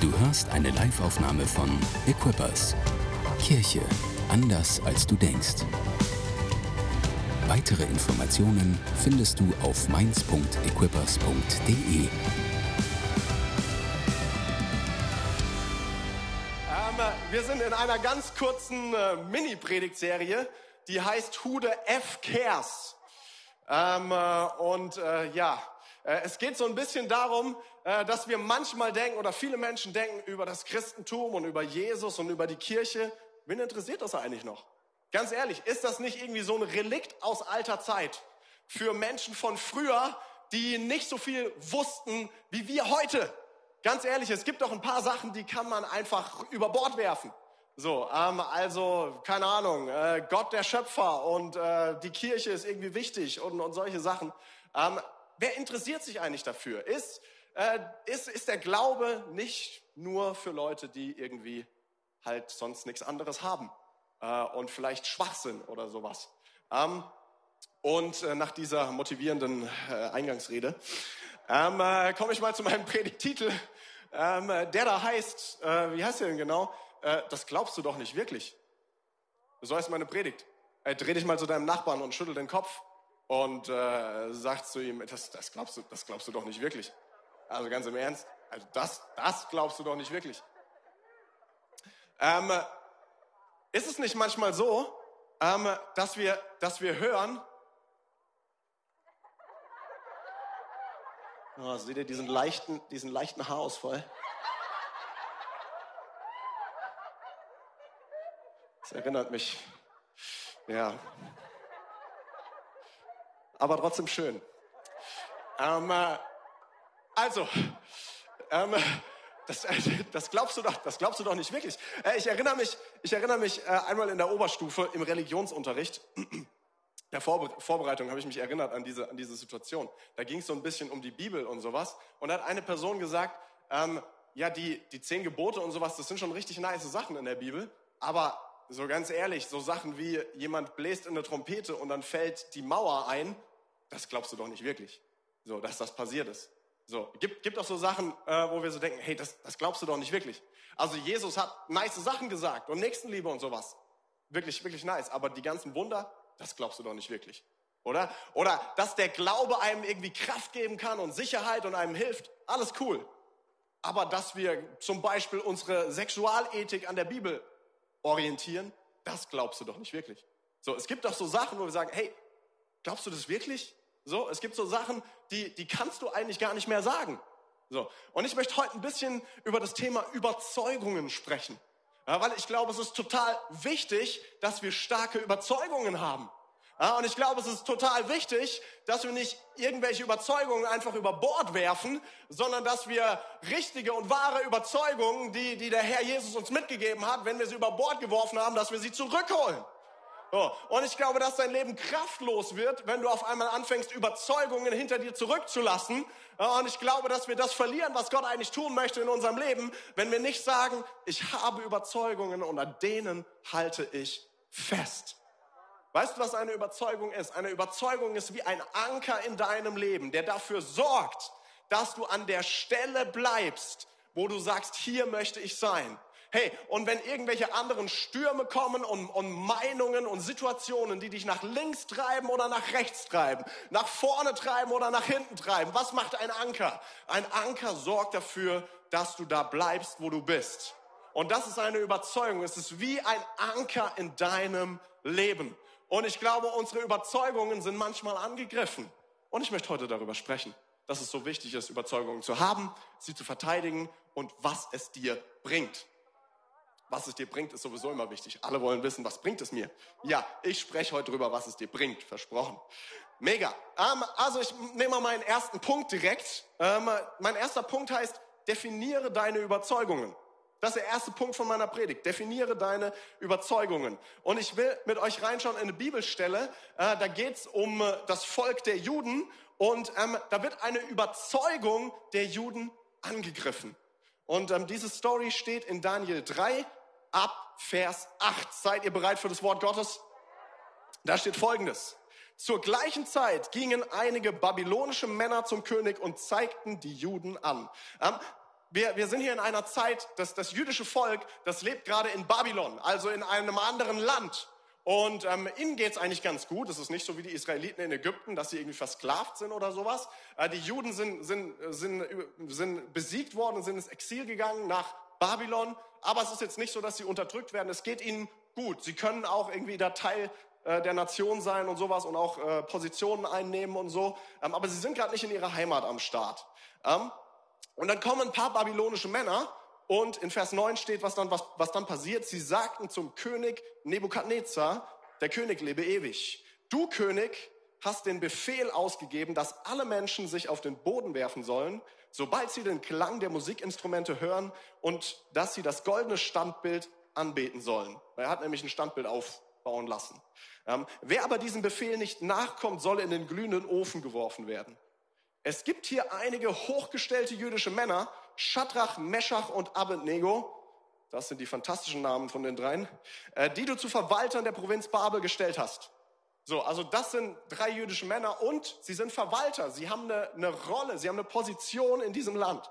Du hörst eine Liveaufnahme von Equippers. Kirche anders als du denkst. Weitere Informationen findest du auf mainz.equippers.de. Ähm, wir sind in einer ganz kurzen äh, Mini-Predigtserie, die heißt the F Cares. Ähm, äh, und äh, ja, äh, es geht so ein bisschen darum, dass wir manchmal denken oder viele Menschen denken über das Christentum und über Jesus und über die Kirche. Wen interessiert das eigentlich noch? Ganz ehrlich, ist das nicht irgendwie so ein Relikt aus alter Zeit für Menschen von früher, die nicht so viel wussten wie wir heute? Ganz ehrlich, es gibt doch ein paar Sachen, die kann man einfach über Bord werfen. So, ähm, also keine Ahnung, äh, Gott der Schöpfer und äh, die Kirche ist irgendwie wichtig und, und solche Sachen. Ähm, wer interessiert sich eigentlich dafür? Ist äh, ist, ist der Glaube nicht nur für Leute, die irgendwie halt sonst nichts anderes haben äh, und vielleicht schwach sind oder sowas. Ähm, und äh, nach dieser motivierenden äh, Eingangsrede ähm, äh, komme ich mal zu meinem Predigtitel, ähm, der da heißt, äh, wie heißt der denn genau? Äh, das glaubst du doch nicht wirklich. So heißt meine Predigt. Äh, dreh dich mal zu deinem Nachbarn und schüttel den Kopf und äh, sag zu ihm, das, das, glaubst du, das glaubst du doch nicht wirklich. Also ganz im Ernst, also das, das glaubst du doch nicht wirklich. Ähm, ist es nicht manchmal so, ähm, dass, wir, dass wir hören, oh, seht ihr diesen leichten, diesen leichten Haarausfall? Das erinnert mich, ja. Aber trotzdem schön. Ähm, äh, also, ähm, das, das, glaubst du doch, das glaubst du doch nicht wirklich. Äh, ich erinnere mich, ich erinnere mich äh, einmal in der Oberstufe im Religionsunterricht. Der Vorbereitung habe ich mich erinnert an diese, an diese Situation. Da ging es so ein bisschen um die Bibel und sowas. Und da hat eine Person gesagt, ähm, ja, die, die zehn Gebote und sowas, das sind schon richtig nice Sachen in der Bibel. Aber so ganz ehrlich, so Sachen wie jemand bläst in eine Trompete und dann fällt die Mauer ein, das glaubst du doch nicht wirklich. So, dass das passiert ist. So, gibt, gibt auch so Sachen, äh, wo wir so denken, hey, das, das glaubst du doch nicht wirklich. Also Jesus hat nice Sachen gesagt und Nächstenliebe und sowas. Wirklich, wirklich nice. Aber die ganzen Wunder, das glaubst du doch nicht wirklich. Oder? Oder, dass der Glaube einem irgendwie Kraft geben kann und Sicherheit und einem hilft. Alles cool. Aber dass wir zum Beispiel unsere Sexualethik an der Bibel orientieren, das glaubst du doch nicht wirklich. So, es gibt doch so Sachen, wo wir sagen, hey, glaubst du das wirklich? So, es gibt so Sachen, die, die kannst du eigentlich gar nicht mehr sagen. So. Und ich möchte heute ein bisschen über das Thema Überzeugungen sprechen. Ja, weil ich glaube, es ist total wichtig, dass wir starke Überzeugungen haben. Ja, und ich glaube, es ist total wichtig, dass wir nicht irgendwelche Überzeugungen einfach über Bord werfen, sondern dass wir richtige und wahre Überzeugungen, die, die der Herr Jesus uns mitgegeben hat, wenn wir sie über Bord geworfen haben, dass wir sie zurückholen. So. Und ich glaube, dass dein Leben kraftlos wird, wenn du auf einmal anfängst, Überzeugungen hinter dir zurückzulassen. Und ich glaube, dass wir das verlieren, was Gott eigentlich tun möchte in unserem Leben, wenn wir nicht sagen, ich habe Überzeugungen und an denen halte ich fest. Weißt du, was eine Überzeugung ist? Eine Überzeugung ist wie ein Anker in deinem Leben, der dafür sorgt, dass du an der Stelle bleibst, wo du sagst, hier möchte ich sein. Hey, und wenn irgendwelche anderen Stürme kommen und, und Meinungen und Situationen, die dich nach links treiben oder nach rechts treiben, nach vorne treiben oder nach hinten treiben, was macht ein Anker? Ein Anker sorgt dafür, dass du da bleibst, wo du bist. Und das ist eine Überzeugung. Es ist wie ein Anker in deinem Leben. Und ich glaube, unsere Überzeugungen sind manchmal angegriffen. Und ich möchte heute darüber sprechen, dass es so wichtig ist, Überzeugungen zu haben, sie zu verteidigen und was es dir bringt. Was es dir bringt, ist sowieso immer wichtig. Alle wollen wissen, was bringt es mir? Ja, ich spreche heute drüber, was es dir bringt. Versprochen. Mega. Ähm, also ich nehme mal meinen ersten Punkt direkt. Ähm, mein erster Punkt heißt, definiere deine Überzeugungen. Das ist der erste Punkt von meiner Predigt. Definiere deine Überzeugungen. Und ich will mit euch reinschauen in eine Bibelstelle. Äh, da geht es um äh, das Volk der Juden. Und ähm, da wird eine Überzeugung der Juden angegriffen. Und ähm, diese Story steht in Daniel 3, ab Vers 8. Seid ihr bereit für das Wort Gottes? Da steht Folgendes. Zur gleichen Zeit gingen einige babylonische Männer zum König und zeigten die Juden an. Ähm, wir, wir sind hier in einer Zeit, dass das jüdische Volk, das lebt gerade in Babylon, also in einem anderen Land. Und ähm, ihnen geht's eigentlich ganz gut. Es ist nicht so wie die Israeliten in Ägypten, dass sie irgendwie versklavt sind oder sowas. Äh, die Juden sind, sind, sind, sind besiegt worden, sind ins Exil gegangen nach Babylon. Aber es ist jetzt nicht so, dass sie unterdrückt werden. Es geht ihnen gut. Sie können auch irgendwie da Teil äh, der Nation sein und sowas und auch äh, Positionen einnehmen und so. Ähm, aber sie sind gerade nicht in ihrer Heimat am Start. Ähm, und dann kommen ein paar babylonische Männer und in Vers 9 steht, was dann, was, was dann passiert. Sie sagten zum König Nebukadnezar, der König lebe ewig. Du König hast den Befehl ausgegeben, dass alle Menschen sich auf den Boden werfen sollen, sobald sie den Klang der Musikinstrumente hören und dass sie das goldene Standbild anbeten sollen. Er hat nämlich ein Standbild aufbauen lassen. Ähm, wer aber diesem Befehl nicht nachkommt, soll in den glühenden Ofen geworfen werden. Es gibt hier einige hochgestellte jüdische Männer, Shadrach, Meshach und Abednego, das sind die fantastischen Namen von den dreien, äh, die du zu Verwaltern der Provinz Babel gestellt hast. So, also das sind drei jüdische Männer und sie sind Verwalter. Sie haben eine, eine Rolle, sie haben eine Position in diesem Land.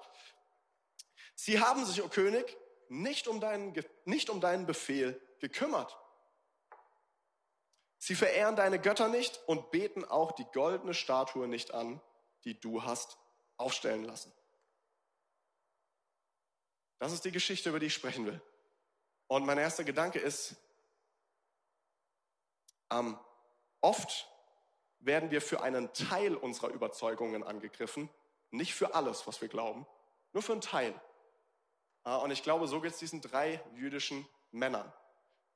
Sie haben sich, o oh König, nicht um, deinen, nicht um deinen Befehl gekümmert. Sie verehren deine Götter nicht und beten auch die goldene Statue nicht an, die du hast aufstellen lassen. Das ist die Geschichte, über die ich sprechen will. Und mein erster Gedanke ist, ähm, oft werden wir für einen Teil unserer Überzeugungen angegriffen, nicht für alles, was wir glauben, nur für einen Teil. Äh, und ich glaube, so geht es diesen drei jüdischen Männern.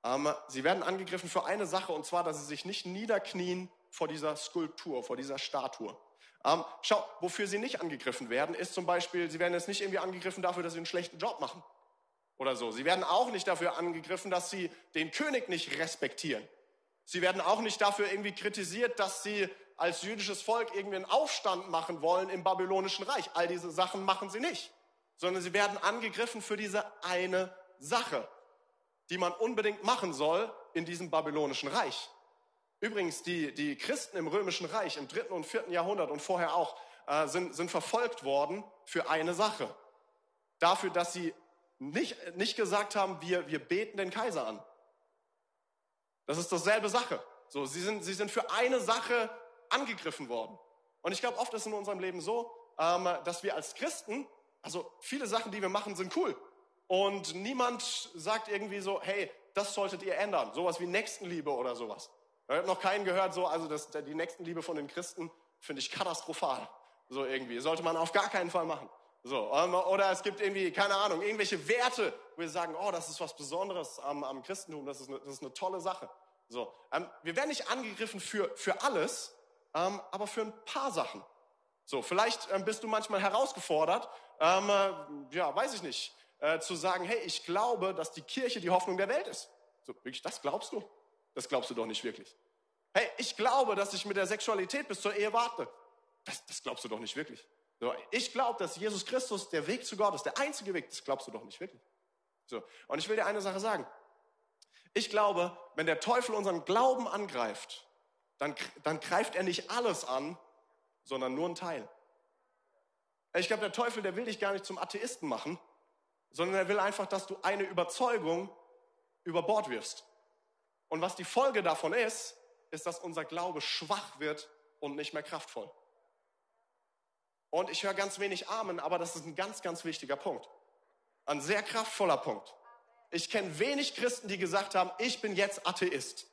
Ähm, sie werden angegriffen für eine Sache, und zwar, dass sie sich nicht niederknien vor dieser Skulptur, vor dieser Statue. Ähm, schau, wofür sie nicht angegriffen werden, ist zum Beispiel, sie werden jetzt nicht irgendwie angegriffen dafür, dass sie einen schlechten Job machen oder so. Sie werden auch nicht dafür angegriffen, dass sie den König nicht respektieren. Sie werden auch nicht dafür irgendwie kritisiert, dass sie als jüdisches Volk irgendwie einen Aufstand machen wollen im babylonischen Reich. All diese Sachen machen sie nicht, sondern sie werden angegriffen für diese eine Sache, die man unbedingt machen soll in diesem babylonischen Reich. Übrigens, die, die Christen im Römischen Reich im dritten und vierten Jahrhundert und vorher auch äh, sind, sind verfolgt worden für eine Sache. Dafür, dass sie nicht, nicht gesagt haben, wir, wir beten den Kaiser an. Das ist dasselbe Sache. So, sie sind, sie sind für eine Sache angegriffen worden. Und ich glaube, oft ist in unserem Leben so, ähm, dass wir als Christen, also viele Sachen, die wir machen, sind cool. Und niemand sagt irgendwie so, hey, das solltet ihr ändern. Sowas wie Nächstenliebe oder sowas. Ich habe noch keinen gehört, so, also das, die Nächstenliebe von den Christen finde ich katastrophal. So irgendwie. Sollte man auf gar keinen Fall machen. So, ähm, oder es gibt irgendwie, keine Ahnung, irgendwelche Werte, wo wir sagen, oh, das ist was Besonderes am, am Christentum, das ist, eine, das ist eine tolle Sache. So, ähm, wir werden nicht angegriffen für, für alles, ähm, aber für ein paar Sachen. So, vielleicht ähm, bist du manchmal herausgefordert, ähm, äh, ja, weiß ich nicht, äh, zu sagen, hey, ich glaube, dass die Kirche die Hoffnung der Welt ist. So, wirklich, das glaubst du? Das glaubst du doch nicht wirklich. Hey, ich glaube, dass ich mit der Sexualität bis zur Ehe warte. Das, das glaubst du doch nicht wirklich. So, ich glaube, dass Jesus Christus der Weg zu Gott ist, der einzige Weg. Das glaubst du doch nicht wirklich. So, und ich will dir eine Sache sagen. Ich glaube, wenn der Teufel unseren Glauben angreift, dann, dann greift er nicht alles an, sondern nur einen Teil. Ich glaube, der Teufel, der will dich gar nicht zum Atheisten machen, sondern er will einfach, dass du eine Überzeugung über Bord wirfst. Und was die Folge davon ist, ist, dass unser Glaube schwach wird und nicht mehr kraftvoll. Und ich höre ganz wenig Amen, aber das ist ein ganz, ganz wichtiger Punkt. Ein sehr kraftvoller Punkt. Ich kenne wenig Christen, die gesagt haben, ich bin jetzt Atheist.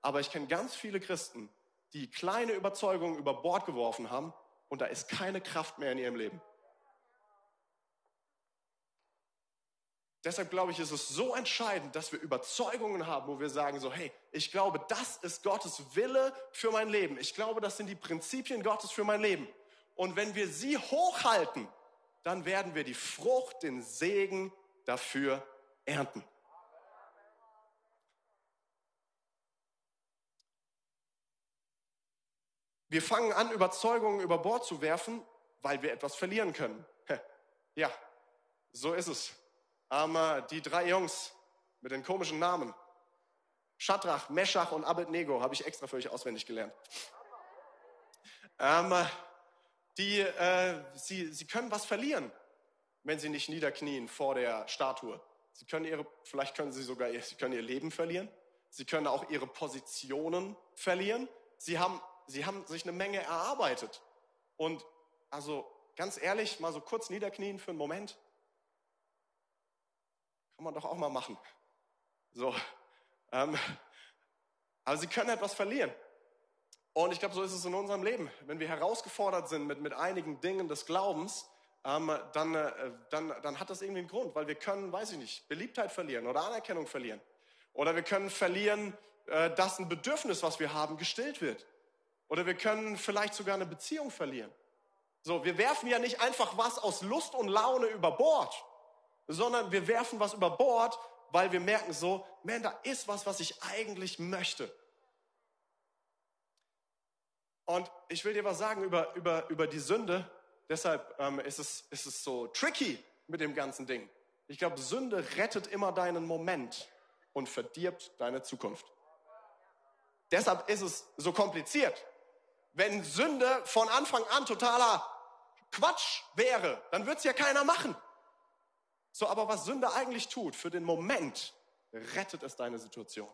Aber ich kenne ganz viele Christen, die kleine Überzeugungen über Bord geworfen haben und da ist keine Kraft mehr in ihrem Leben. Deshalb glaube ich, ist es so entscheidend, dass wir Überzeugungen haben, wo wir sagen so, hey, ich glaube, das ist Gottes Wille für mein Leben. Ich glaube, das sind die Prinzipien Gottes für mein Leben. Und wenn wir sie hochhalten, dann werden wir die Frucht, den Segen dafür ernten. Wir fangen an, Überzeugungen über Bord zu werfen, weil wir etwas verlieren können. Ja, so ist es ähm, die drei Jungs mit den komischen Namen. Shadrach, Meshach und Abednego habe ich extra für euch auswendig gelernt. Ähm, die, äh, sie, sie können was verlieren, wenn sie nicht niederknien vor der Statue. Sie können ihre, vielleicht können sie sogar ihr, sie können ihr Leben verlieren. Sie können auch ihre Positionen verlieren. Sie haben, sie haben sich eine Menge erarbeitet. Und also ganz ehrlich, mal so kurz niederknien für einen Moment. Kann man doch auch mal machen. So. Ähm, aber sie können etwas verlieren. Und ich glaube, so ist es in unserem Leben. Wenn wir herausgefordert sind mit, mit einigen Dingen des Glaubens, ähm, dann, äh, dann, dann hat das irgendwie einen Grund, weil wir können, weiß ich nicht, Beliebtheit verlieren oder Anerkennung verlieren. Oder wir können verlieren, äh, dass ein Bedürfnis, was wir haben, gestillt wird. Oder wir können vielleicht sogar eine Beziehung verlieren. So, wir werfen ja nicht einfach was aus Lust und Laune über Bord, sondern wir werfen was über Bord, weil wir merken so, man, da ist was, was ich eigentlich möchte. Und ich will dir was sagen über, über, über die Sünde. Deshalb ähm, ist, es, ist es so tricky mit dem ganzen Ding. Ich glaube, Sünde rettet immer deinen Moment und verdirbt deine Zukunft. Deshalb ist es so kompliziert. Wenn Sünde von Anfang an totaler Quatsch wäre, dann würde es ja keiner machen. So, aber was Sünde eigentlich tut, für den Moment, rettet es deine Situation.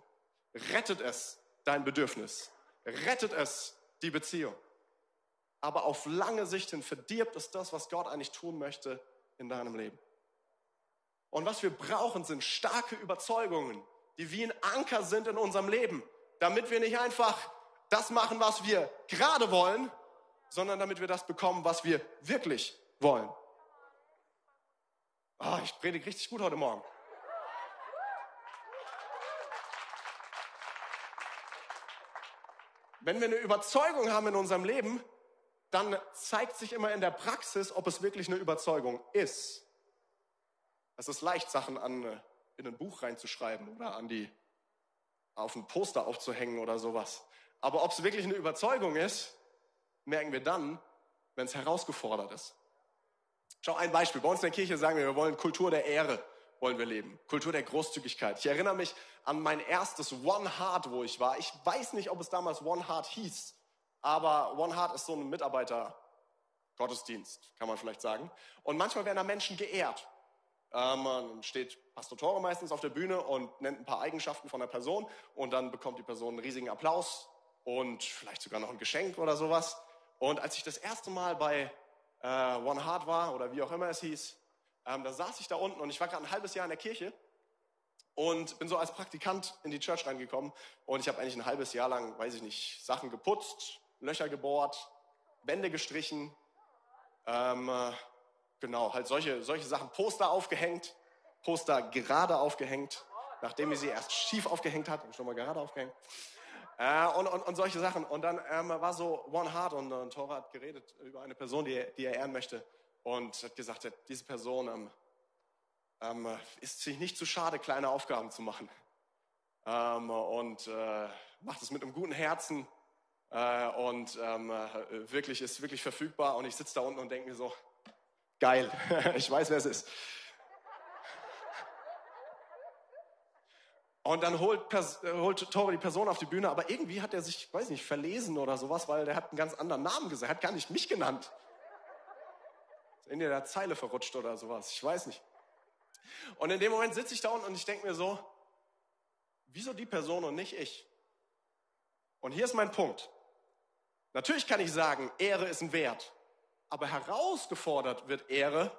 Rettet es dein Bedürfnis. Rettet es die Beziehung. Aber auf lange Sicht hin verdirbt es das, was Gott eigentlich tun möchte in deinem Leben. Und was wir brauchen, sind starke Überzeugungen, die wie ein Anker sind in unserem Leben, damit wir nicht einfach das machen, was wir gerade wollen, sondern damit wir das bekommen, was wir wirklich wollen. Oh, ich predige richtig gut heute Morgen. Wenn wir eine Überzeugung haben in unserem Leben, dann zeigt sich immer in der Praxis, ob es wirklich eine Überzeugung ist. Es ist leicht, Sachen an, äh, in ein Buch reinzuschreiben oder an die, auf ein Poster aufzuhängen oder sowas. Aber ob es wirklich eine Überzeugung ist, merken wir dann, wenn es herausgefordert ist. Schau, ein Beispiel. Bei uns in der Kirche sagen wir, wir wollen Kultur der Ehre wollen wir leben. Kultur der Großzügigkeit. Ich erinnere mich an mein erstes One Heart, wo ich war. Ich weiß nicht, ob es damals One Heart hieß, aber One Heart ist so ein Mitarbeiter-Gottesdienst, kann man vielleicht sagen. Und manchmal werden da Menschen geehrt. Ähm, steht Pastor Tore meistens auf der Bühne und nennt ein paar Eigenschaften von der Person und dann bekommt die Person einen riesigen Applaus und vielleicht sogar noch ein Geschenk oder sowas. Und als ich das erste Mal bei äh, One Heart war oder wie auch immer es hieß, ähm, da saß ich da unten und ich war gerade ein halbes Jahr in der Kirche und bin so als Praktikant in die Church reingekommen und ich habe eigentlich ein halbes Jahr lang, weiß ich nicht, Sachen geputzt, Löcher gebohrt, Wände gestrichen, ähm, äh, genau, halt solche, solche Sachen, Poster aufgehängt, Poster gerade aufgehängt, nachdem ich sie erst schief aufgehängt hat, schon mal gerade aufgehängt. Äh, und, und, und solche Sachen. Und dann ähm, war so One Heart und, und Tora hat geredet über eine Person, die, die er ehren möchte. Und hat gesagt, diese Person ähm, ähm, ist sich nicht zu schade, kleine Aufgaben zu machen. Ähm, und äh, macht es mit einem guten Herzen. Äh, und ähm, äh, wirklich ist wirklich verfügbar. Und ich sitze da unten und denke mir so, geil, ich weiß, wer es ist. Und dann holt, äh, holt Tore die Person auf die Bühne, aber irgendwie hat er sich, weiß nicht, verlesen oder sowas, weil der hat einen ganz anderen Namen gesagt, hat gar nicht mich genannt. In der Zeile verrutscht oder sowas, ich weiß nicht. Und in dem Moment sitze ich da unten und ich denke mir so, wieso die Person und nicht ich? Und hier ist mein Punkt. Natürlich kann ich sagen, Ehre ist ein Wert, aber herausgefordert wird Ehre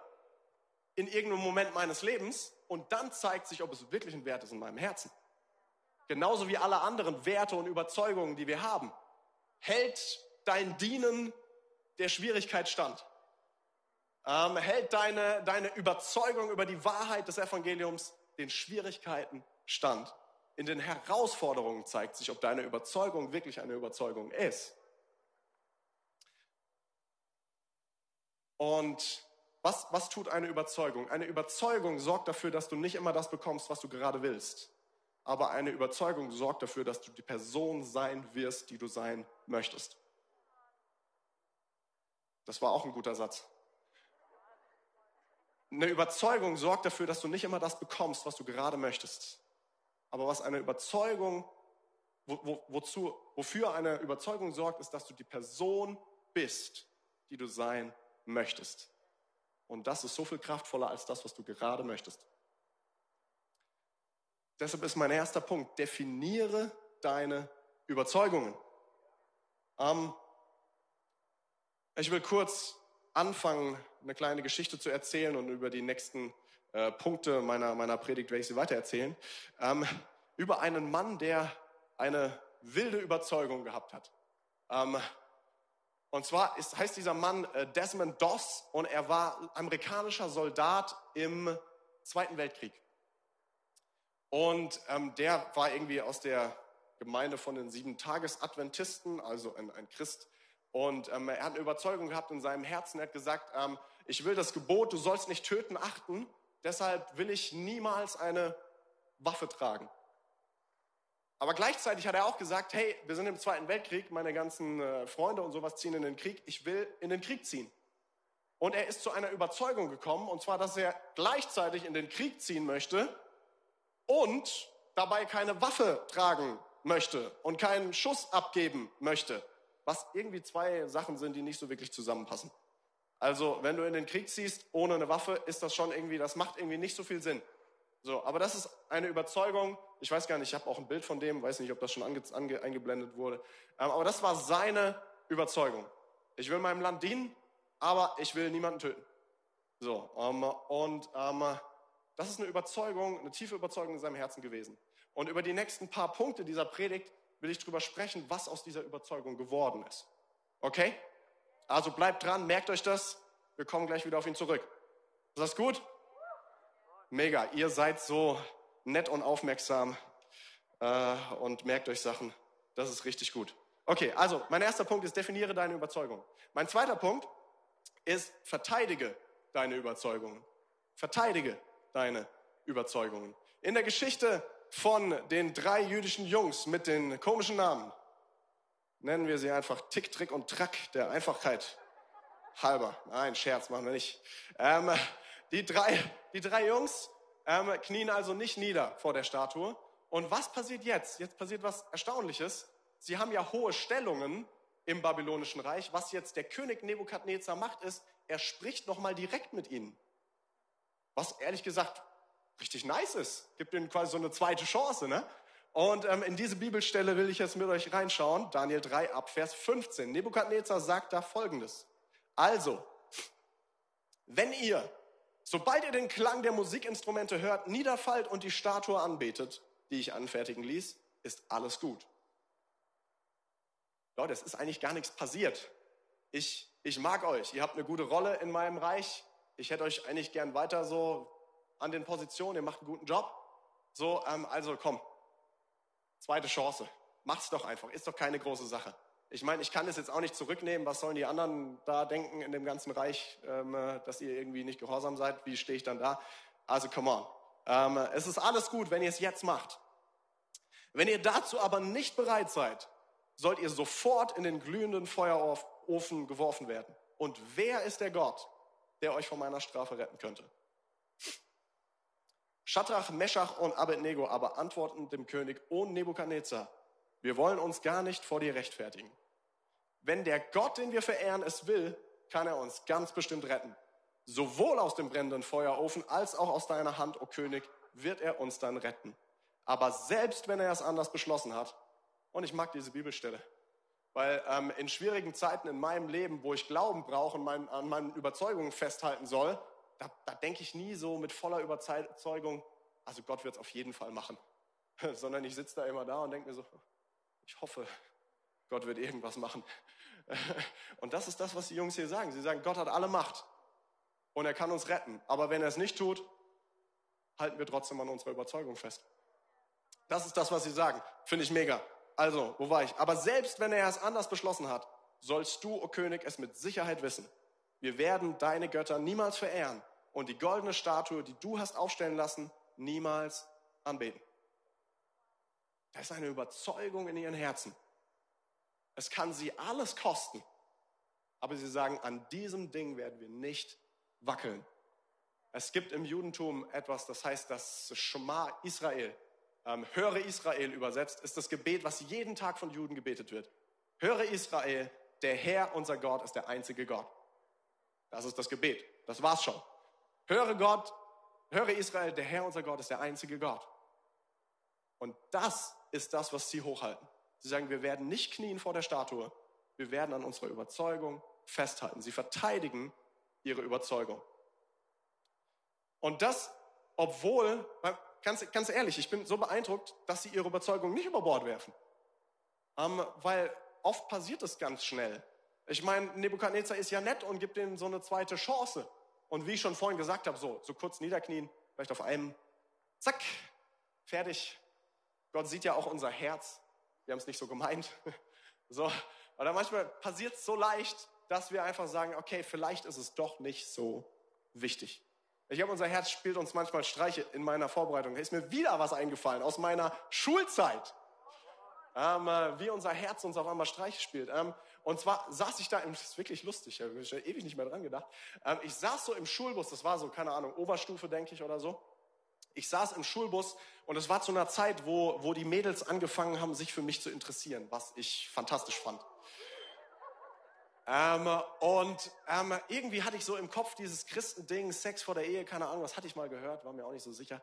in irgendeinem Moment meines Lebens und dann zeigt sich, ob es wirklich ein Wert ist in meinem Herzen. Genauso wie alle anderen Werte und Überzeugungen, die wir haben. Hält dein Dienen der Schwierigkeit stand? Ähm, hält deine, deine Überzeugung über die Wahrheit des Evangeliums den Schwierigkeiten stand? In den Herausforderungen zeigt sich, ob deine Überzeugung wirklich eine Überzeugung ist. Und was, was tut eine Überzeugung? Eine Überzeugung sorgt dafür, dass du nicht immer das bekommst, was du gerade willst. Aber eine Überzeugung sorgt dafür, dass du die Person sein wirst, die du sein möchtest. Das war auch ein guter Satz. Eine Überzeugung sorgt dafür, dass du nicht immer das bekommst, was du gerade möchtest. Aber was eine Überzeugung, wo, wo, wozu, wofür eine Überzeugung sorgt, ist, dass du die Person bist, die du sein möchtest. Und das ist so viel kraftvoller als das, was du gerade möchtest. Deshalb ist mein erster Punkt, definiere deine Überzeugungen. Ähm, ich will kurz anfangen, eine kleine Geschichte zu erzählen und über die nächsten äh, Punkte meiner, meiner Predigt werde ich sie weitererzählen. Ähm, über einen Mann, der eine wilde Überzeugung gehabt hat. Ähm, und zwar ist, heißt dieser Mann äh, Desmond Doss und er war amerikanischer Soldat im Zweiten Weltkrieg. Und ähm, der war irgendwie aus der Gemeinde von den sieben Tages-Adventisten, also ein, ein Christ. Und ähm, er hat eine Überzeugung gehabt in seinem Herzen. Er hat gesagt, ähm, ich will das Gebot, du sollst nicht töten, achten. Deshalb will ich niemals eine Waffe tragen. Aber gleichzeitig hat er auch gesagt, hey, wir sind im Zweiten Weltkrieg, meine ganzen äh, Freunde und sowas ziehen in den Krieg, ich will in den Krieg ziehen. Und er ist zu einer Überzeugung gekommen, und zwar, dass er gleichzeitig in den Krieg ziehen möchte und dabei keine Waffe tragen möchte und keinen Schuss abgeben möchte, was irgendwie zwei Sachen sind, die nicht so wirklich zusammenpassen. Also, wenn du in den Krieg ziehst ohne eine Waffe, ist das schon irgendwie, das macht irgendwie nicht so viel Sinn. So, aber das ist eine Überzeugung. Ich weiß gar nicht, ich habe auch ein Bild von dem, weiß nicht, ob das schon ange, ange, eingeblendet wurde. Ähm, aber das war seine Überzeugung. Ich will meinem Land dienen, aber ich will niemanden töten. So, ähm, und ähm, das ist eine Überzeugung, eine tiefe Überzeugung in seinem Herzen gewesen. Und über die nächsten paar Punkte dieser Predigt will ich drüber sprechen, was aus dieser Überzeugung geworden ist. Okay? Also bleibt dran, merkt euch das. Wir kommen gleich wieder auf ihn zurück. Ist das gut? Mega, ihr seid so nett und aufmerksam äh, und merkt euch Sachen. Das ist richtig gut. Okay, also mein erster Punkt ist, definiere deine Überzeugung. Mein zweiter Punkt ist, verteidige deine Überzeugungen. Verteidige deine Überzeugungen. In der Geschichte von den drei jüdischen Jungs mit den komischen Namen, nennen wir sie einfach Tick, Trick und Track der Einfachheit halber. Nein, Scherz machen wir nicht. Ähm, die drei, die drei Jungs ähm, knien also nicht nieder vor der Statue. Und was passiert jetzt? Jetzt passiert was Erstaunliches. Sie haben ja hohe Stellungen im babylonischen Reich. Was jetzt der König Nebukadnezar macht, ist, er spricht nochmal direkt mit ihnen. Was ehrlich gesagt richtig nice ist. Gibt ihnen quasi so eine zweite Chance, ne? Und ähm, in diese Bibelstelle will ich jetzt mit euch reinschauen. Daniel 3 ab Vers 15. Nebukadnezar sagt da Folgendes. Also, wenn ihr Sobald ihr den Klang der Musikinstrumente hört, niederfallt und die Statue anbetet, die ich anfertigen ließ, ist alles gut. Leute, es ist eigentlich gar nichts passiert. Ich, ich mag euch. Ihr habt eine gute Rolle in meinem Reich. Ich hätte euch eigentlich gern weiter so an den Positionen. Ihr macht einen guten Job. So, ähm, also komm. Zweite Chance. Macht's doch einfach. Ist doch keine große Sache. Ich meine, ich kann das jetzt auch nicht zurücknehmen. Was sollen die anderen da denken in dem ganzen Reich, ähm, dass ihr irgendwie nicht gehorsam seid? Wie stehe ich dann da? Also, come on. Ähm, es ist alles gut, wenn ihr es jetzt macht. Wenn ihr dazu aber nicht bereit seid, sollt ihr sofort in den glühenden Feuerofen geworfen werden. Und wer ist der Gott, der euch von meiner Strafe retten könnte? Schadrach, Meschach und Abednego aber antworten dem König, O Nebukadnezar, wir wollen uns gar nicht vor dir rechtfertigen. Wenn der Gott, den wir verehren, es will, kann er uns ganz bestimmt retten. Sowohl aus dem brennenden Feuerofen als auch aus deiner Hand, o König, wird er uns dann retten. Aber selbst wenn er es anders beschlossen hat, und ich mag diese Bibelstelle, weil ähm, in schwierigen Zeiten in meinem Leben, wo ich Glauben brauche und mein, an meinen Überzeugungen festhalten soll, da, da denke ich nie so mit voller Überzeugung, also Gott wird es auf jeden Fall machen. Sondern ich sitze da immer da und denke mir so, ich hoffe, Gott wird irgendwas machen. Und das ist das, was die Jungs hier sagen. Sie sagen, Gott hat alle Macht und er kann uns retten. Aber wenn er es nicht tut, halten wir trotzdem an unserer Überzeugung fest. Das ist das, was sie sagen. Finde ich mega. Also, wo war ich? Aber selbst wenn er es anders beschlossen hat, sollst du, o oh König, es mit Sicherheit wissen. Wir werden deine Götter niemals verehren und die goldene Statue, die du hast aufstellen lassen, niemals anbeten. Da ist eine Überzeugung in ihren Herzen. Es kann sie alles kosten. Aber sie sagen, an diesem Ding werden wir nicht wackeln. Es gibt im Judentum etwas, das heißt das Shema Israel. Ähm, höre Israel übersetzt, ist das Gebet, was jeden Tag von Juden gebetet wird. Höre Israel, der Herr, unser Gott, ist der einzige Gott. Das ist das Gebet. Das war's schon. Höre Gott, höre Israel, der Herr unser Gott ist der einzige Gott. Und das ist das, was sie hochhalten. Sie sagen, wir werden nicht knien vor der Statue, wir werden an unserer Überzeugung festhalten. Sie verteidigen ihre Überzeugung. Und das, obwohl, ganz, ganz ehrlich, ich bin so beeindruckt, dass sie ihre Überzeugung nicht über Bord werfen. Ähm, weil oft passiert es ganz schnell. Ich meine, Nebukadnezar ist ja nett und gibt ihnen so eine zweite Chance. Und wie ich schon vorhin gesagt habe, so, so kurz niederknien, vielleicht auf einem, zack, fertig. Gott sieht ja auch unser Herz. Wir haben es nicht so gemeint. So, oder manchmal passiert es so leicht, dass wir einfach sagen, okay, vielleicht ist es doch nicht so wichtig. Ich habe unser Herz spielt uns manchmal Streiche in meiner Vorbereitung. Da ist mir wieder was eingefallen aus meiner Schulzeit. Ähm, äh, wie unser Herz uns auf einmal Streiche spielt. Ähm, und zwar saß ich da, das ist wirklich lustig, ich habe ewig nicht mehr dran gedacht. Ähm, ich saß so im Schulbus, das war so, keine Ahnung, Oberstufe, denke ich, oder so. Ich saß im Schulbus und es war zu einer Zeit, wo, wo die Mädels angefangen haben, sich für mich zu interessieren, was ich fantastisch fand. Ähm, und ähm, irgendwie hatte ich so im Kopf dieses Christending, Sex vor der Ehe, keine Ahnung, was hatte ich mal gehört, war mir auch nicht so sicher.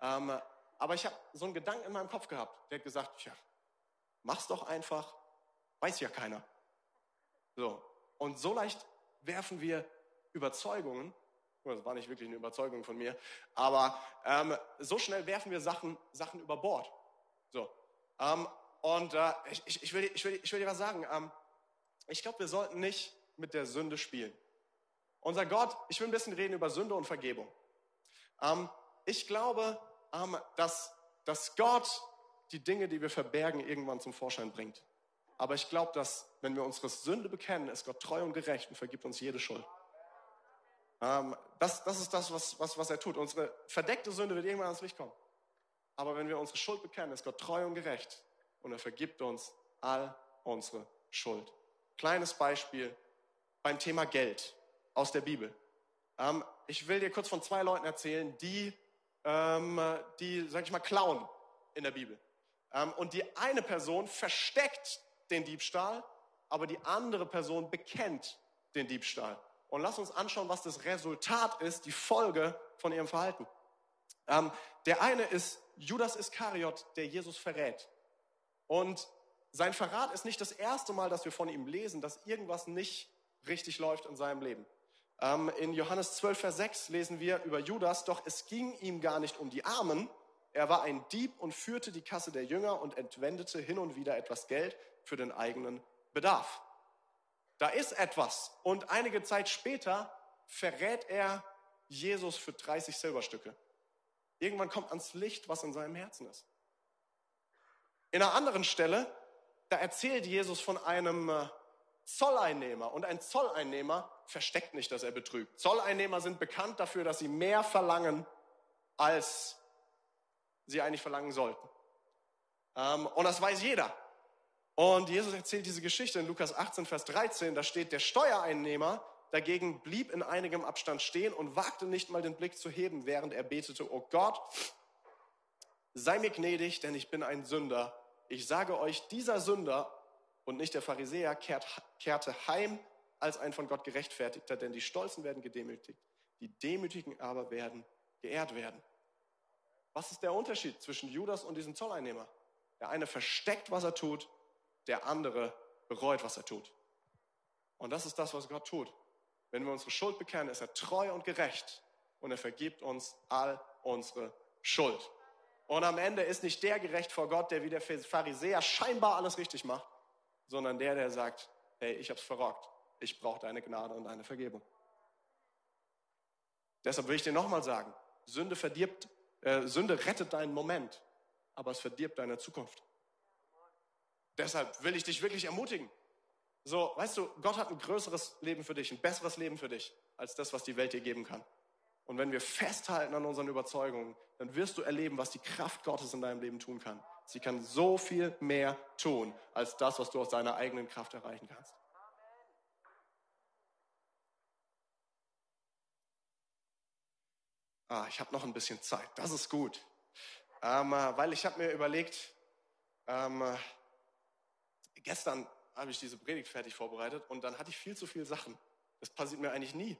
Ähm, aber ich habe so einen Gedanken in meinem Kopf gehabt, der hat gesagt, tja, mach's doch einfach, weiß ja keiner. So. Und so leicht werfen wir Überzeugungen, das war nicht wirklich eine Überzeugung von mir, aber ähm, so schnell werfen wir Sachen, Sachen über Bord. So. Ähm, und äh, ich, ich, will, ich, will, ich will dir was sagen. Ähm, ich glaube, wir sollten nicht mit der Sünde spielen. Unser Gott, ich will ein bisschen reden über Sünde und Vergebung. Ähm, ich glaube, ähm, dass, dass Gott die Dinge, die wir verbergen, irgendwann zum Vorschein bringt. Aber ich glaube, dass wenn wir unsere Sünde bekennen, ist Gott treu und gerecht und vergibt uns jede Schuld. Ähm, das, das ist das, was, was, was er tut. Unsere verdeckte Sünde wird irgendwann ans Licht kommen. Aber wenn wir unsere Schuld bekennen, ist Gott treu und gerecht und er vergibt uns all unsere Schuld. Kleines Beispiel beim Thema Geld aus der Bibel. Ähm, ich will dir kurz von zwei Leuten erzählen, die, ähm, die, sag ich mal, klauen in der Bibel. Ähm, und die eine Person versteckt den Diebstahl, aber die andere Person bekennt den Diebstahl. Und lass uns anschauen, was das Resultat ist, die Folge von ihrem Verhalten. Ähm, der eine ist Judas Iskariot, der Jesus verrät. Und sein Verrat ist nicht das erste Mal, dass wir von ihm lesen, dass irgendwas nicht richtig läuft in seinem Leben. Ähm, in Johannes 12, Vers 6 lesen wir über Judas, doch es ging ihm gar nicht um die Armen. Er war ein Dieb und führte die Kasse der Jünger und entwendete hin und wieder etwas Geld für den eigenen Bedarf. Da ist etwas. Und einige Zeit später verrät er Jesus für 30 Silberstücke. Irgendwann kommt ans Licht, was in seinem Herzen ist. In einer anderen Stelle da erzählt Jesus von einem äh, Zolleinnehmer. Und ein Zolleinnehmer versteckt nicht, dass er betrügt. Zolleinnehmer sind bekannt dafür, dass sie mehr verlangen, als sie eigentlich verlangen sollten. Ähm, und das weiß jeder. Und Jesus erzählt diese Geschichte in Lukas 18, Vers 13. Da steht, der Steuereinnehmer dagegen blieb in einigem Abstand stehen und wagte nicht mal den Blick zu heben, während er betete, oh Gott, sei mir gnädig, denn ich bin ein Sünder ich sage euch, dieser Sünder und nicht der Pharisäer kehrt, kehrte heim als ein von Gott gerechtfertigter, denn die Stolzen werden gedemütigt, die Demütigen aber werden geehrt werden. Was ist der Unterschied zwischen Judas und diesem Zolleinnehmer? Der eine versteckt, was er tut, der andere bereut, was er tut. Und das ist das, was Gott tut. Wenn wir unsere Schuld bekennen, ist er treu und gerecht und er vergibt uns all unsere Schuld. Und am Ende ist nicht der gerecht vor Gott, der wie der Pharisäer scheinbar alles richtig macht, sondern der, der sagt, hey, ich hab's verrockt. Ich brauche deine Gnade und deine Vergebung. Deshalb will ich dir nochmal sagen, Sünde verdirbt, äh, Sünde rettet deinen Moment, aber es verdirbt deine Zukunft. Deshalb will ich dich wirklich ermutigen. So, weißt du, Gott hat ein größeres Leben für dich, ein besseres Leben für dich, als das, was die Welt dir geben kann. Und wenn wir festhalten an unseren Überzeugungen, dann wirst du erleben, was die Kraft Gottes in deinem Leben tun kann. Sie kann so viel mehr tun, als das, was du aus deiner eigenen Kraft erreichen kannst. Ah, ich habe noch ein bisschen Zeit. Das ist gut. Ähm, äh, weil ich habe mir überlegt, ähm, äh, gestern habe ich diese Predigt fertig vorbereitet und dann hatte ich viel zu viele Sachen das passiert mir eigentlich nie.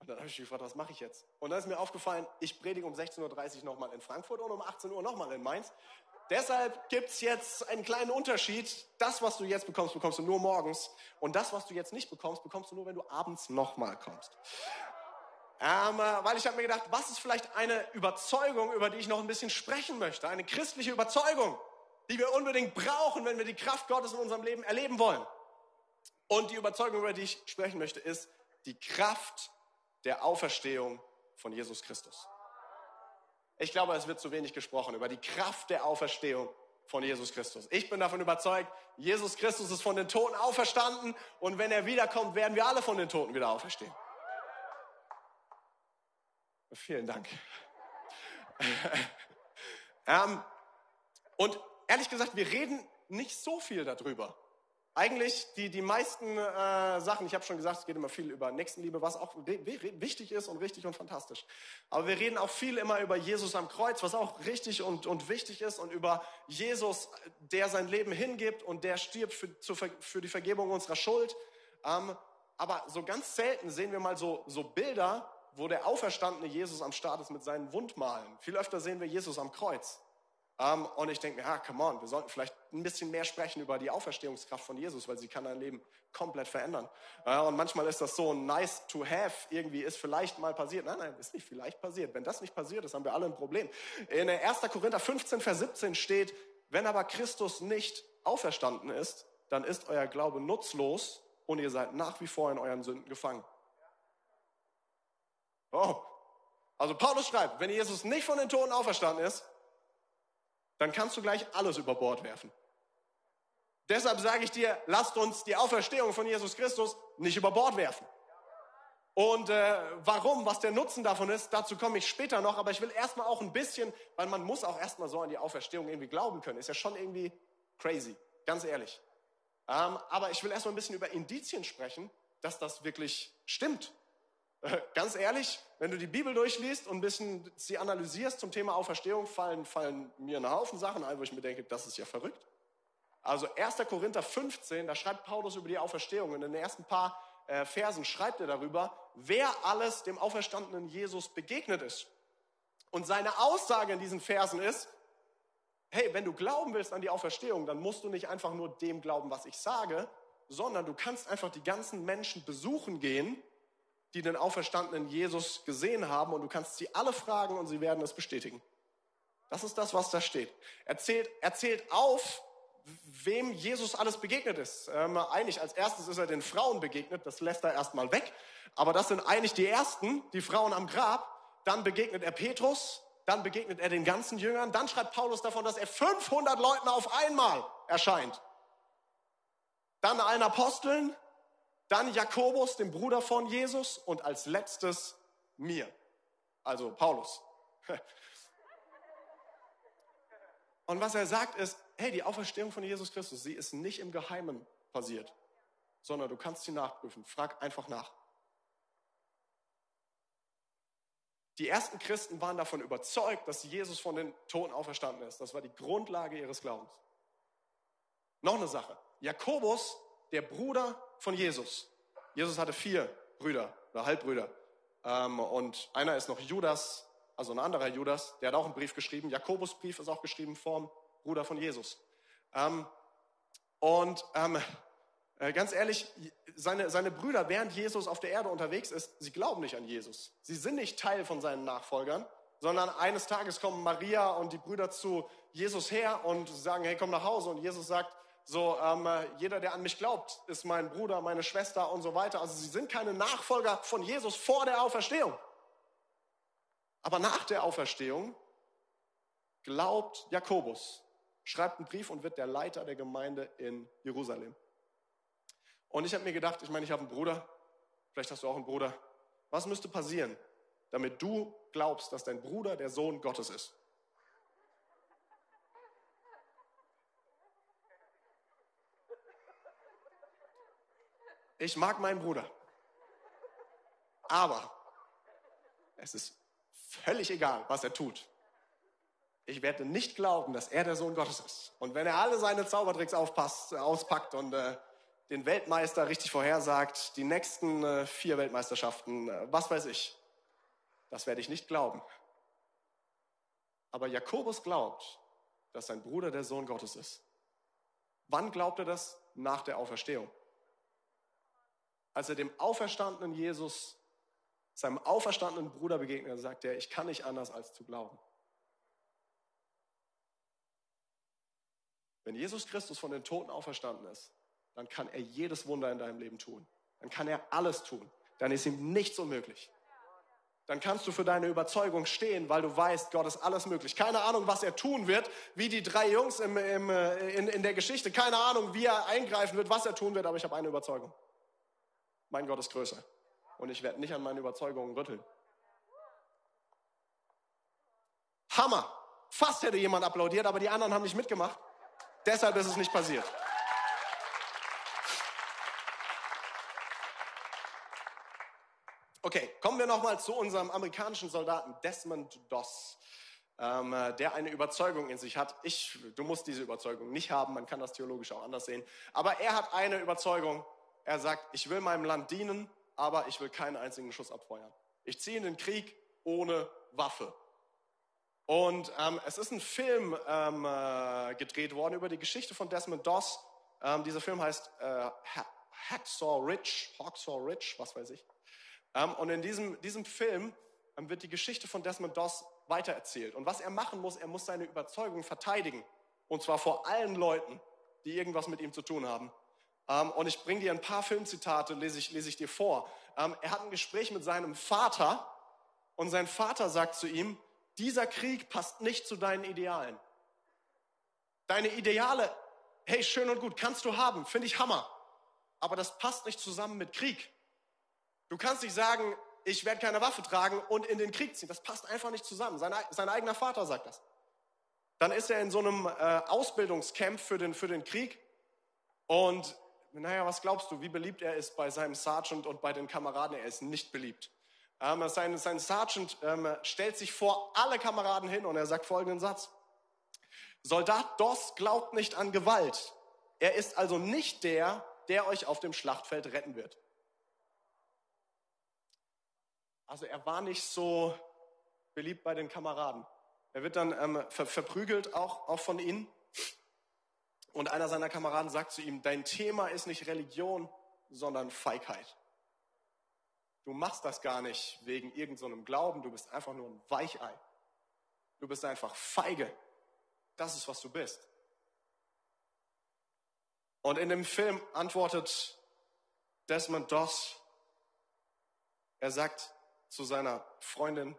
Und dann habe ich mich gefragt, was mache ich jetzt? Und dann ist mir aufgefallen, ich predige um 16.30 Uhr nochmal in Frankfurt und um 18 Uhr nochmal in Mainz. Deshalb gibt's jetzt einen kleinen Unterschied. Das, was du jetzt bekommst, bekommst du nur morgens. Und das, was du jetzt nicht bekommst, bekommst du nur, wenn du abends nochmal kommst. Ähm, äh, weil ich habe mir gedacht, was ist vielleicht eine Überzeugung, über die ich noch ein bisschen sprechen möchte? Eine christliche Überzeugung, die wir unbedingt brauchen, wenn wir die Kraft Gottes in unserem Leben erleben wollen. Und die Überzeugung, über die ich sprechen möchte, ist die Kraft der Auferstehung von Jesus Christus. Ich glaube, es wird zu wenig gesprochen über die Kraft der Auferstehung von Jesus Christus. Ich bin davon überzeugt, Jesus Christus ist von den Toten auferstanden und wenn er wiederkommt, werden wir alle von den Toten wieder auferstehen. Vielen Dank. ähm, und ehrlich gesagt, wir reden nicht so viel darüber. Eigentlich die, die meisten äh, Sachen, ich habe schon gesagt, es geht immer viel über Nächstenliebe, was auch wichtig ist und richtig und fantastisch. Aber wir reden auch viel immer über Jesus am Kreuz, was auch richtig und, und wichtig ist und über Jesus, der sein Leben hingibt und der stirbt für, für die Vergebung unserer Schuld. Ähm, aber so ganz selten sehen wir mal so, so Bilder, wo der auferstandene Jesus am Start ist mit seinen Wundmalen. Viel öfter sehen wir Jesus am Kreuz. Um, und ich denke mir, ja, come on, wir sollten vielleicht ein bisschen mehr sprechen über die Auferstehungskraft von Jesus, weil sie kann dein Leben komplett verändern. Uh, und manchmal ist das so nice to have, irgendwie ist vielleicht mal passiert. Nein, nein, ist nicht vielleicht passiert. Wenn das nicht passiert ist, haben wir alle ein Problem. In 1. Korinther 15, Vers 17 steht, wenn aber Christus nicht auferstanden ist, dann ist euer Glaube nutzlos und ihr seid nach wie vor in euren Sünden gefangen. Oh, also Paulus schreibt, wenn Jesus nicht von den Toten auferstanden ist, dann kannst du gleich alles über Bord werfen. Deshalb sage ich dir, lasst uns die Auferstehung von Jesus Christus nicht über Bord werfen. Und äh, warum, was der Nutzen davon ist, dazu komme ich später noch. Aber ich will erstmal auch ein bisschen, weil man muss auch erstmal so an die Auferstehung irgendwie glauben können. Ist ja schon irgendwie crazy, ganz ehrlich. Ähm, aber ich will erstmal ein bisschen über Indizien sprechen, dass das wirklich stimmt. Ganz ehrlich, wenn du die Bibel durchliest und ein bisschen sie analysierst zum Thema Auferstehung, fallen, fallen mir ein Haufen Sachen ein, wo ich mir denke, das ist ja verrückt. Also 1. Korinther 15, da schreibt Paulus über die Auferstehung. In den ersten paar äh, Versen schreibt er darüber, wer alles dem auferstandenen Jesus begegnet ist. Und seine Aussage in diesen Versen ist, hey, wenn du glauben willst an die Auferstehung, dann musst du nicht einfach nur dem glauben, was ich sage, sondern du kannst einfach die ganzen Menschen besuchen gehen die den auferstandenen Jesus gesehen haben und du kannst sie alle fragen und sie werden es bestätigen. Das ist das, was da steht. Erzählt, erzählt auf, wem Jesus alles begegnet ist. Ähm, eigentlich als erstes ist er den Frauen begegnet, das lässt er erstmal weg. Aber das sind eigentlich die ersten, die Frauen am Grab. Dann begegnet er Petrus, dann begegnet er den ganzen Jüngern. Dann schreibt Paulus davon, dass er 500 Leuten auf einmal erscheint. Dann allen Aposteln, dann Jakobus, dem Bruder von Jesus und als letztes mir, also Paulus. Und was er sagt ist, hey, die Auferstehung von Jesus Christus, sie ist nicht im Geheimen passiert, sondern du kannst sie nachprüfen. Frag einfach nach. Die ersten Christen waren davon überzeugt, dass Jesus von den Toten auferstanden ist. Das war die Grundlage ihres Glaubens. Noch eine Sache. Jakobus, der Bruder von Jesus. Jesus hatte vier Brüder oder Halbbrüder. Ähm, und einer ist noch Judas, also ein anderer Judas, der hat auch einen Brief geschrieben. Jakobusbrief ist auch geschrieben vom Bruder von Jesus. Ähm, und ähm, äh, ganz ehrlich, seine, seine Brüder, während Jesus auf der Erde unterwegs ist, sie glauben nicht an Jesus. Sie sind nicht Teil von seinen Nachfolgern, sondern eines Tages kommen Maria und die Brüder zu Jesus her und sagen, hey, komm nach Hause. Und Jesus sagt, so, ähm, jeder, der an mich glaubt, ist mein Bruder, meine Schwester und so weiter. Also sie sind keine Nachfolger von Jesus vor der Auferstehung. Aber nach der Auferstehung glaubt Jakobus, schreibt einen Brief und wird der Leiter der Gemeinde in Jerusalem. Und ich habe mir gedacht, ich meine, ich habe einen Bruder, vielleicht hast du auch einen Bruder. Was müsste passieren, damit du glaubst, dass dein Bruder der Sohn Gottes ist? Ich mag meinen Bruder. Aber es ist völlig egal, was er tut. Ich werde nicht glauben, dass er der Sohn Gottes ist. Und wenn er alle seine Zaubertricks aufpasst, auspackt und äh, den Weltmeister richtig vorhersagt, die nächsten äh, vier Weltmeisterschaften, äh, was weiß ich. Das werde ich nicht glauben. Aber Jakobus glaubt, dass sein Bruder der Sohn Gottes ist. Wann glaubt er das? Nach der Auferstehung. Als er dem auferstandenen Jesus, seinem auferstandenen Bruder begegnet, sagt er, ich kann nicht anders als zu glauben. Wenn Jesus Christus von den Toten auferstanden ist, dann kann er jedes Wunder in deinem Leben tun. Dann kann er alles tun. Dann ist ihm nichts unmöglich dann kannst du für deine Überzeugung stehen, weil du weißt, Gott ist alles möglich. Keine Ahnung, was er tun wird, wie die drei Jungs im, im, äh, in, in der Geschichte. Keine Ahnung, wie er eingreifen wird, was er tun wird, aber ich habe eine Überzeugung. Mein Gott ist größer. Und ich werde nicht an meinen Überzeugungen rütteln. Hammer! Fast hätte jemand applaudiert, aber die anderen haben nicht mitgemacht. Deshalb ist es nicht passiert. Okay, kommen wir nochmal zu unserem amerikanischen Soldaten Desmond Doss, ähm, äh, der eine Überzeugung in sich hat. Ich, du musst diese Überzeugung nicht haben, man kann das theologisch auch anders sehen. Aber er hat eine Überzeugung. Er sagt, ich will meinem Land dienen, aber ich will keinen einzigen Schuss abfeuern. Ich ziehe in den Krieg ohne Waffe. Und ähm, es ist ein Film ähm, äh, gedreht worden über die Geschichte von Desmond Doss. Ähm, dieser Film heißt äh, Hacksaw Ridge, Hawksaw Ridge, was weiß ich. Ähm, und in diesem, diesem Film ähm, wird die Geschichte von Desmond Doss weitererzählt. Und was er machen muss, er muss seine Überzeugung verteidigen. Und zwar vor allen Leuten, die irgendwas mit ihm zu tun haben. Ähm, und ich bringe dir ein paar Filmzitate, lese ich, lese ich dir vor. er hat ein Gespräch mit seinem Vater und sein Vater sagt zu ihm, dieser Krieg passt nicht zu deinen Idealen. Deine Ideale, hey, schön und gut, kannst du haben, finde ich Hammer. Aber das passt nicht zusammen mit Krieg. Du kannst nicht sagen, ich werde keine Waffe tragen und in den Krieg ziehen. Das passt einfach nicht zusammen. Sein, sein eigener Vater sagt das. Dann ist er in so einem äh, Ausbildungscamp für den, für den Krieg und naja, was glaubst du, wie beliebt er ist bei seinem Sergeant und bei den Kameraden? Er ist nicht beliebt. Ähm, sein, sein Sergeant ähm, stellt sich vor alle Kameraden hin und er sagt folgenden Satz. Soldat Doss glaubt nicht an Gewalt. Er ist also nicht der, der euch auf dem Schlachtfeld retten wird. Also er war nicht so beliebt bei den Kameraden. Er wird dann ähm, ver verprügelt auch, auch von ihnen. Und einer seiner Kameraden sagt zu ihm, dein Thema ist nicht Religion, sondern Feigheit. Du machst das gar nicht wegen irgendeinem so Glauben, du bist einfach nur ein Weichei. Du bist einfach feige. Das ist, was du bist. Und in dem Film antwortet Desmond Doss, er sagt, zu seiner Freundin,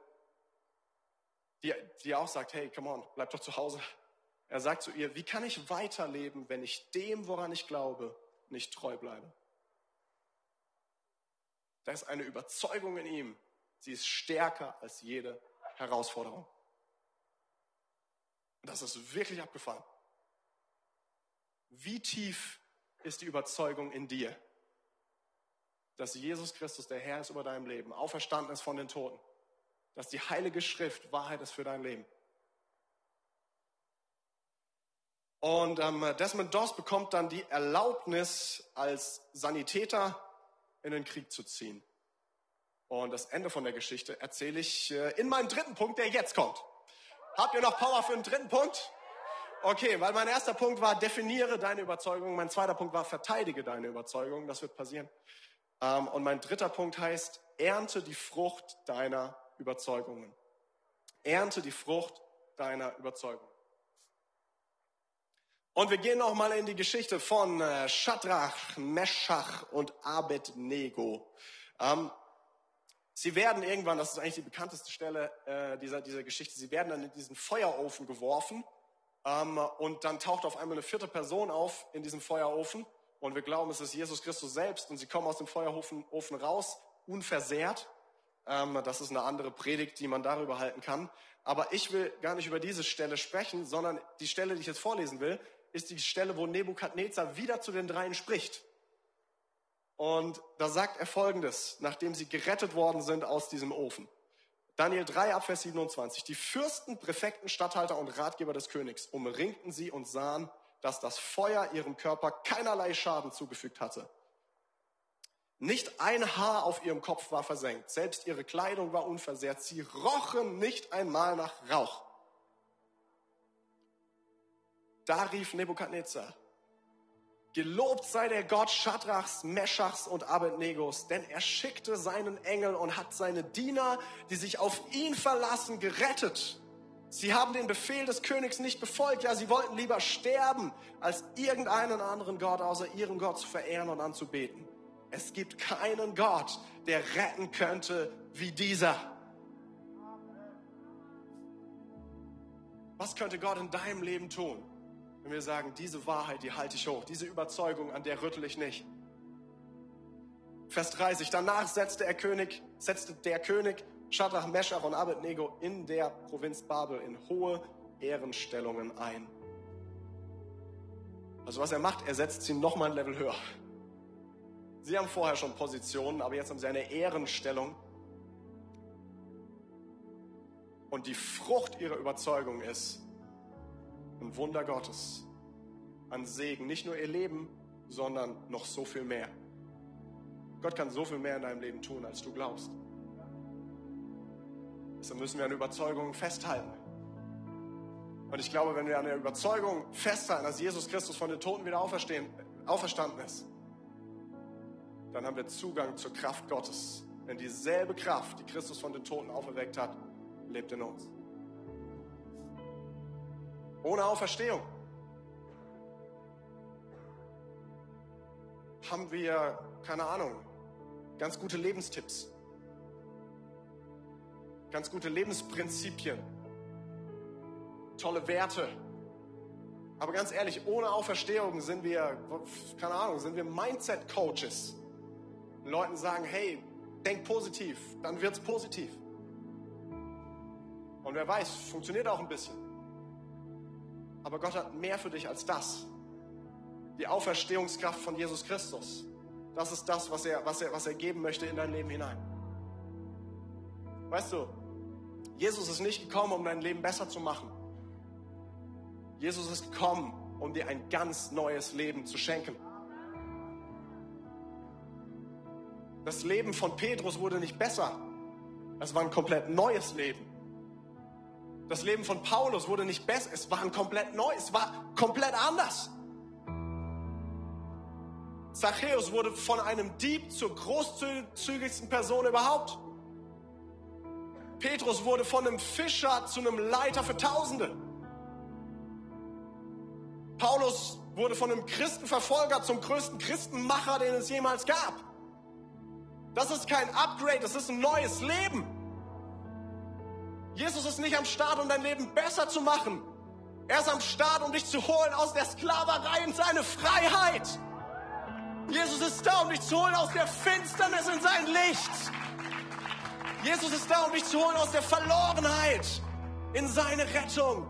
die, die auch sagt, hey, come on, bleib doch zu Hause. Er sagt zu ihr, wie kann ich weiterleben, wenn ich dem, woran ich glaube, nicht treu bleibe? Da ist eine Überzeugung in ihm. Sie ist stärker als jede Herausforderung. Das ist wirklich abgefahren. Wie tief ist die Überzeugung in dir? dass Jesus Christus der Herr ist über deinem Leben, auferstanden ist von den Toten, dass die Heilige Schrift Wahrheit ist für dein Leben. Und ähm, Desmond Doss bekommt dann die Erlaubnis, als Sanitäter in den Krieg zu ziehen. Und das Ende von der Geschichte erzähle ich äh, in meinem dritten Punkt, der jetzt kommt. Habt ihr noch Power für den dritten Punkt? Okay, weil mein erster Punkt war, definiere deine Überzeugung. Mein zweiter Punkt war, verteidige deine Überzeugung. Das wird passieren. Ähm, und mein dritter Punkt heißt, ernte die Frucht deiner Überzeugungen. Ernte die Frucht deiner Überzeugung. Und wir gehen noch mal in die Geschichte von äh, Shadrach, Meshach und Abednego. Ähm, sie werden irgendwann, das ist eigentlich die bekannteste Stelle äh, dieser, dieser Geschichte, sie werden dann in diesen Feuerofen geworfen ähm, und dann taucht auf einmal eine vierte Person auf in diesem Feuerofen und wir glauben, es ist Jesus Christus selbst und sie kommen aus dem Feuerofen Ofen raus, unversehrt. Ähm, das ist eine andere Predigt, die man darüber halten kann. Aber ich will gar nicht über diese Stelle sprechen, sondern die Stelle, die ich jetzt vorlesen will, ist die Stelle, wo Nebukadnezar wieder zu den dreien spricht. Und da sagt er Folgendes, nachdem sie gerettet worden sind aus diesem Ofen. Daniel 3 ab Vers 27. Die Fürsten, Präfekten, Statthalter und Ratgeber des Königs umringten sie und sahen, dass das Feuer ihrem Körper keinerlei Schaden zugefügt hatte. Nicht ein Haar auf ihrem Kopf war versenkt, selbst ihre Kleidung war unversehrt, sie rochen nicht einmal nach Rauch. Da rief Nebukadnezar, Gelobt sei der Gott Schadrachs, Meschachs und Abednegos, denn er schickte seinen Engel und hat seine Diener, die sich auf ihn verlassen, gerettet. Sie haben den Befehl des Königs nicht befolgt, ja, sie wollten lieber sterben, als irgendeinen anderen Gott außer ihrem Gott zu verehren und anzubeten. Es gibt keinen Gott, der retten könnte wie dieser. Was könnte Gott in deinem Leben tun? Wenn wir sagen, diese Wahrheit, die halte ich hoch, diese Überzeugung, an der rüttel ich nicht. Vers 30, danach setzte der König, setzte der König Shadrach, Meshach und Abednego in der Provinz Babel in hohe Ehrenstellungen ein. Also was er macht, er setzt sie nochmal ein Level höher. Sie haben vorher schon Positionen, aber jetzt haben sie eine Ehrenstellung. Und die Frucht ihrer Überzeugung ist, ein Wunder Gottes an Segen. Nicht nur ihr Leben, sondern noch so viel mehr. Gott kann so viel mehr in deinem Leben tun, als du glaubst. Deshalb müssen wir an Überzeugungen festhalten. Und ich glaube, wenn wir an der Überzeugung festhalten, dass Jesus Christus von den Toten wieder auferstanden ist, dann haben wir Zugang zur Kraft Gottes. Denn dieselbe Kraft, die Christus von den Toten auferweckt hat, lebt in uns. Ohne Auferstehung haben wir, keine Ahnung, ganz gute Lebenstipps, ganz gute Lebensprinzipien, tolle Werte. Aber ganz ehrlich, ohne Auferstehung sind wir, keine Ahnung, sind wir Mindset-Coaches. Leuten sagen, hey, denk positiv, dann wird's positiv. Und wer weiß, funktioniert auch ein bisschen. Aber Gott hat mehr für dich als das. Die Auferstehungskraft von Jesus Christus. Das ist das, was er, was er, was er geben möchte in dein Leben hinein. Weißt du, Jesus ist nicht gekommen, um dein Leben besser zu machen. Jesus ist gekommen, um dir ein ganz neues Leben zu schenken. Das Leben von Petrus wurde nicht besser. Es war ein komplett neues Leben. Das Leben von Paulus wurde nicht besser, es war ein komplett neu, es war komplett anders. Zachäus wurde von einem Dieb zur großzügigsten Person überhaupt. Petrus wurde von einem Fischer zu einem Leiter für Tausende. Paulus wurde von einem Christenverfolger zum größten Christenmacher, den es jemals gab. Das ist kein Upgrade, das ist ein neues Leben. Jesus ist nicht am Start, um dein Leben besser zu machen. Er ist am Start, um dich zu holen aus der Sklaverei in seine Freiheit. Jesus ist da, um dich zu holen aus der Finsternis in sein Licht. Jesus ist da, um dich zu holen aus der Verlorenheit in seine Rettung.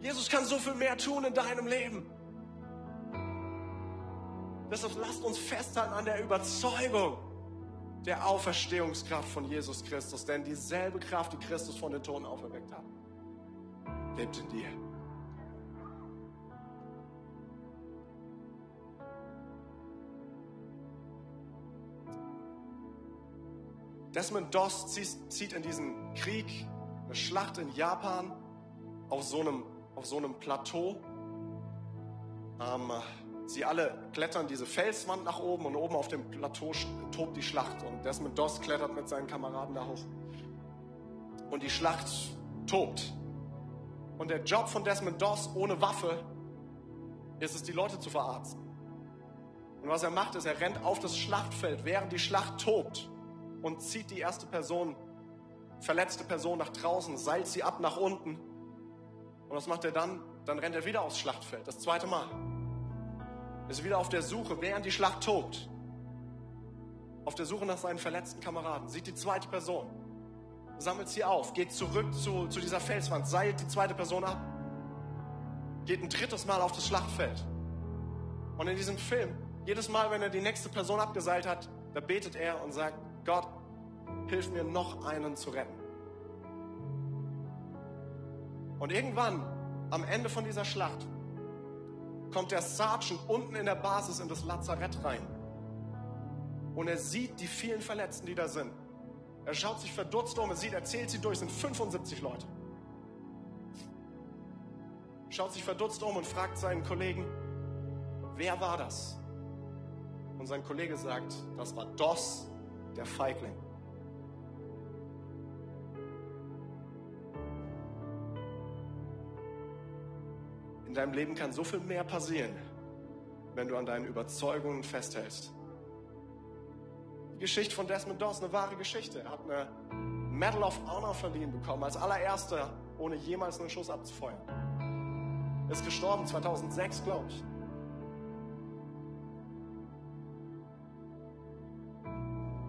Jesus kann so viel mehr tun in deinem Leben. Deshalb lasst uns festhalten an der Überzeugung, der Auferstehungskraft von Jesus Christus. Denn dieselbe Kraft, die Christus von den Toten auferweckt hat, lebt in dir. Desmond Doss zieht in diesen Krieg, eine Schlacht in Japan, auf so einem, auf so einem Plateau. Ähm, Sie alle klettern diese Felswand nach oben und oben auf dem Plateau tobt die Schlacht. Und Desmond Doss klettert mit seinen Kameraden da hoch. Und die Schlacht tobt. Und der Job von Desmond Doss ohne Waffe ist es, die Leute zu verarzten. Und was er macht, ist, er rennt auf das Schlachtfeld, während die Schlacht tobt und zieht die erste Person, verletzte Person nach draußen, seilt sie ab nach unten. Und was macht er dann? Dann rennt er wieder aufs Schlachtfeld, das zweite Mal ist wieder auf der Suche, während die Schlacht tobt, auf der Suche nach seinen verletzten Kameraden, sieht die zweite Person, sammelt sie auf, geht zurück zu, zu dieser Felswand, seilt die zweite Person ab, geht ein drittes Mal auf das Schlachtfeld. Und in diesem Film, jedes Mal, wenn er die nächste Person abgeseilt hat, da betet er und sagt, Gott, hilf mir noch einen zu retten. Und irgendwann, am Ende von dieser Schlacht, kommt der Sergeant unten in der Basis in das Lazarett rein. Und er sieht die vielen Verletzten, die da sind. Er schaut sich verdutzt um, er sieht, er zählt sie durch, es sind 75 Leute. Schaut sich verdutzt um und fragt seinen Kollegen, wer war das? Und sein Kollege sagt, das war Doss, der Feigling. In deinem Leben kann so viel mehr passieren, wenn du an deinen Überzeugungen festhältst. Die Geschichte von Desmond Doss, eine wahre Geschichte. Er hat eine Medal of Honor verliehen bekommen, als allererster, ohne jemals einen Schuss abzufeuern. Er ist gestorben 2006, glaube ich.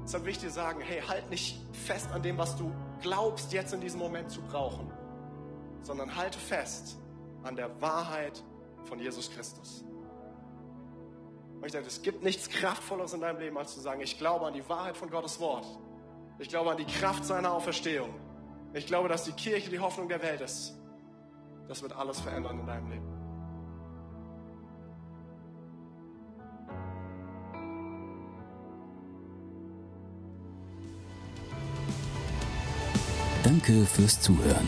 Deshalb will ich dir sagen, hey, halt nicht fest an dem, was du glaubst, jetzt in diesem Moment zu brauchen, sondern halte fest an der Wahrheit von Jesus Christus. Und ich denke, es gibt nichts Kraftvolleres in deinem Leben, als zu sagen, ich glaube an die Wahrheit von Gottes Wort. Ich glaube an die Kraft seiner Auferstehung. Ich glaube, dass die Kirche die Hoffnung der Welt ist. Das wird alles verändern in deinem Leben. Danke fürs Zuhören.